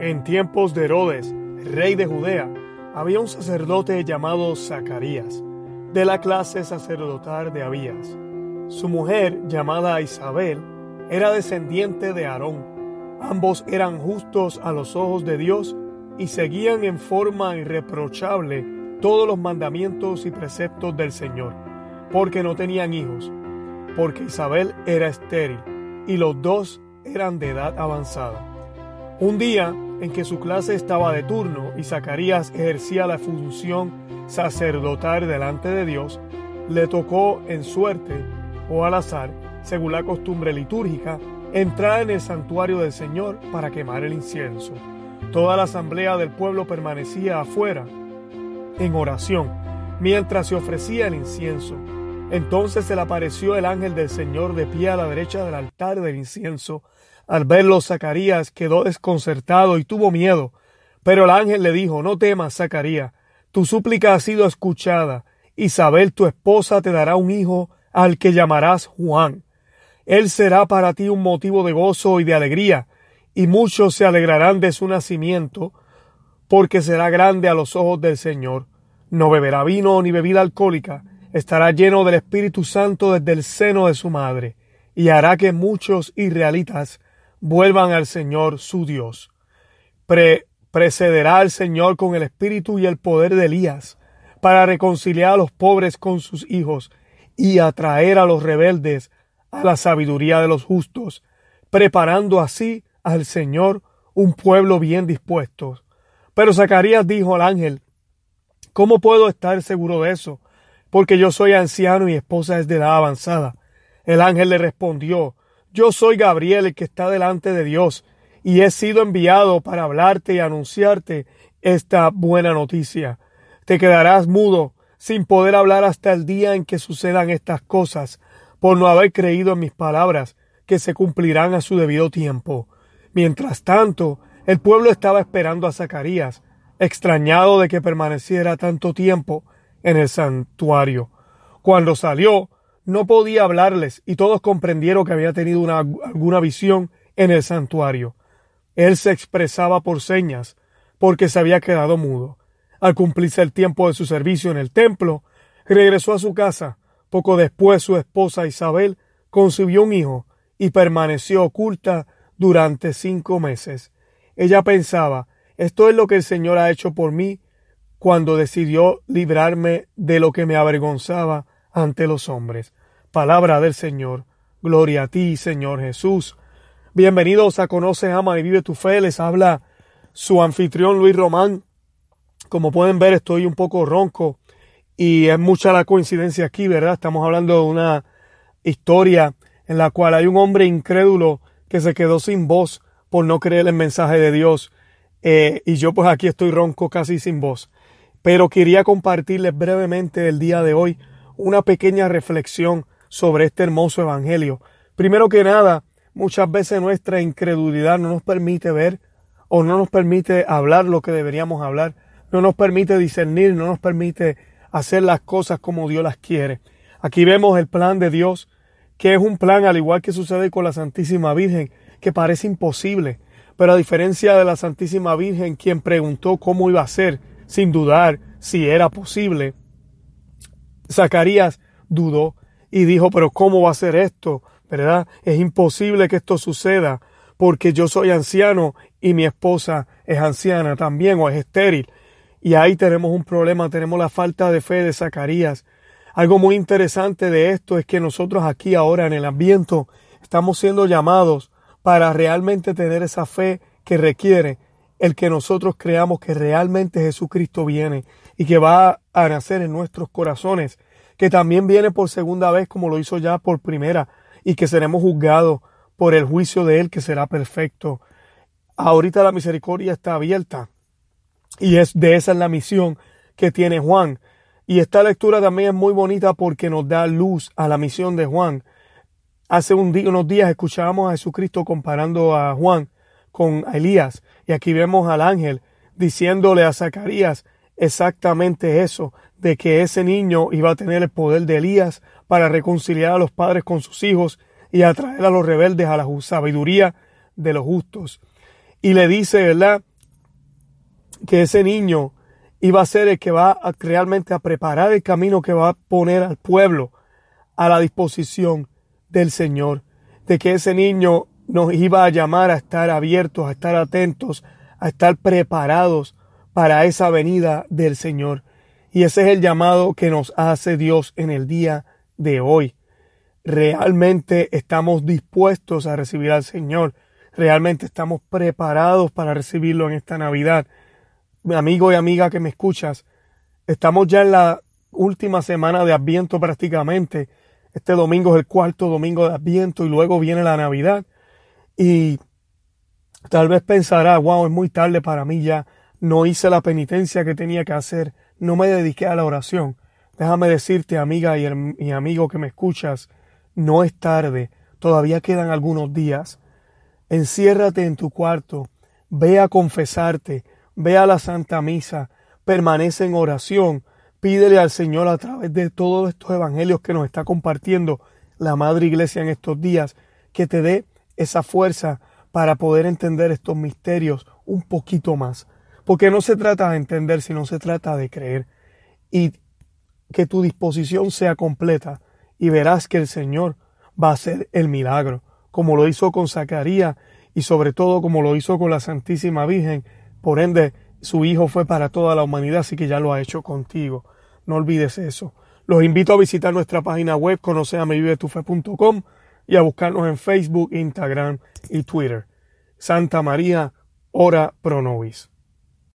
En tiempos de Herodes, rey de Judea, había un sacerdote llamado Zacarías, de la clase sacerdotal de Abías. Su mujer, llamada Isabel, era descendiente de Aarón. Ambos eran justos a los ojos de Dios y seguían en forma irreprochable todos los mandamientos y preceptos del Señor, porque no tenían hijos, porque Isabel era estéril y los dos eran de edad avanzada. Un día en que su clase estaba de turno y Zacarías ejercía la función sacerdotal delante de Dios, le tocó en suerte o al azar, según la costumbre litúrgica, entrar en el santuario del Señor para quemar el incienso. Toda la asamblea del pueblo permanecía afuera en oración mientras se ofrecía el incienso. Entonces se le apareció el ángel del Señor de pie a la derecha del altar del incienso al verlo, Zacarías quedó desconcertado y tuvo miedo. Pero el ángel le dijo, no temas, Zacarías, tu súplica ha sido escuchada. Isabel, tu esposa, te dará un hijo al que llamarás Juan. Él será para ti un motivo de gozo y de alegría, y muchos se alegrarán de su nacimiento, porque será grande a los ojos del Señor. No beberá vino ni bebida alcohólica, estará lleno del Espíritu Santo desde el seno de su madre, y hará que muchos israelitas vuelvan al Señor su Dios. precederá al Señor con el espíritu y el poder de Elías, para reconciliar a los pobres con sus hijos y atraer a los rebeldes a la sabiduría de los justos, preparando así al Señor un pueblo bien dispuesto. Pero Zacarías dijo al ángel, ¿Cómo puedo estar seguro de eso? Porque yo soy anciano y esposa es de edad avanzada. El ángel le respondió, yo soy Gabriel, el que está delante de Dios, y he sido enviado para hablarte y anunciarte esta buena noticia. Te quedarás mudo, sin poder hablar hasta el día en que sucedan estas cosas, por no haber creído en mis palabras, que se cumplirán a su debido tiempo. Mientras tanto, el pueblo estaba esperando a Zacarías, extrañado de que permaneciera tanto tiempo en el santuario. Cuando salió, no podía hablarles y todos comprendieron que había tenido una, alguna visión en el santuario. Él se expresaba por señas porque se había quedado mudo. Al cumplirse el tiempo de su servicio en el templo, regresó a su casa. Poco después su esposa Isabel concibió un hijo y permaneció oculta durante cinco meses. Ella pensaba, esto es lo que el Señor ha hecho por mí cuando decidió librarme de lo que me avergonzaba ante los hombres. Palabra del Señor. Gloria a ti, Señor Jesús. Bienvenidos a Conoce, Ama y Vive tu Fe. Les habla su anfitrión Luis Román. Como pueden ver, estoy un poco ronco y es mucha la coincidencia aquí, ¿verdad? Estamos hablando de una historia en la cual hay un hombre incrédulo que se quedó sin voz por no creer el mensaje de Dios. Eh, y yo pues aquí estoy ronco casi sin voz. Pero quería compartirles brevemente el día de hoy una pequeña reflexión sobre este hermoso Evangelio. Primero que nada, muchas veces nuestra incredulidad no nos permite ver o no nos permite hablar lo que deberíamos hablar, no nos permite discernir, no nos permite hacer las cosas como Dios las quiere. Aquí vemos el plan de Dios, que es un plan al igual que sucede con la Santísima Virgen, que parece imposible, pero a diferencia de la Santísima Virgen, quien preguntó cómo iba a ser, sin dudar si era posible, Zacarías dudó y dijo, pero ¿cómo va a ser esto? ¿Verdad? Es imposible que esto suceda porque yo soy anciano y mi esposa es anciana también o es estéril. Y ahí tenemos un problema, tenemos la falta de fe de Zacarías. Algo muy interesante de esto es que nosotros aquí ahora en el ambiente estamos siendo llamados para realmente tener esa fe que requiere el que nosotros creamos que realmente Jesucristo viene y que va a nacer en nuestros corazones, que también viene por segunda vez como lo hizo ya por primera y que seremos juzgados por el juicio de Él que será perfecto. Ahorita la misericordia está abierta y es de esa es la misión que tiene Juan. Y esta lectura también es muy bonita porque nos da luz a la misión de Juan. Hace unos días escuchábamos a Jesucristo comparando a Juan con Elías. Y aquí vemos al ángel diciéndole a Zacarías exactamente eso, de que ese niño iba a tener el poder de Elías para reconciliar a los padres con sus hijos y atraer a los rebeldes a la sabiduría de los justos. Y le dice, ¿verdad? que ese niño iba a ser el que va realmente a preparar el camino que va a poner al pueblo a la disposición del Señor, de que ese niño nos iba a llamar a estar abiertos, a estar atentos, a estar preparados para esa venida del Señor. Y ese es el llamado que nos hace Dios en el día de hoy. Realmente estamos dispuestos a recibir al Señor. Realmente estamos preparados para recibirlo en esta Navidad. Mi amigo y amiga que me escuchas, estamos ya en la última semana de Adviento prácticamente. Este domingo es el cuarto domingo de Adviento y luego viene la Navidad. Y tal vez pensará, wow, es muy tarde para mí ya. No hice la penitencia que tenía que hacer no me dediqué a la oración. Déjame decirte, amiga y, amigo que me escuchas, no es tarde, todavía quedan algunos días. Enciérrate en tu cuarto, ve a confesarte, ve a la Santa Misa, permanece en oración, pídele al Señor a través de todos estos evangelios que nos está compartiendo la Madre Iglesia en estos días, que te dé esa fuerza para poder entender estos misterios un poquito más. Porque no se trata de entender, sino se trata de creer. Y que tu disposición sea completa y verás que el Señor va a hacer el milagro, como lo hizo con Zacarías y sobre todo como lo hizo con la Santísima Virgen. Por ende, su Hijo fue para toda la humanidad, así que ya lo ha hecho contigo. No olvides eso. Los invito a visitar nuestra página web conoceamevivetufe.com y a buscarnos en Facebook, Instagram y Twitter. Santa María, ora pro nobis.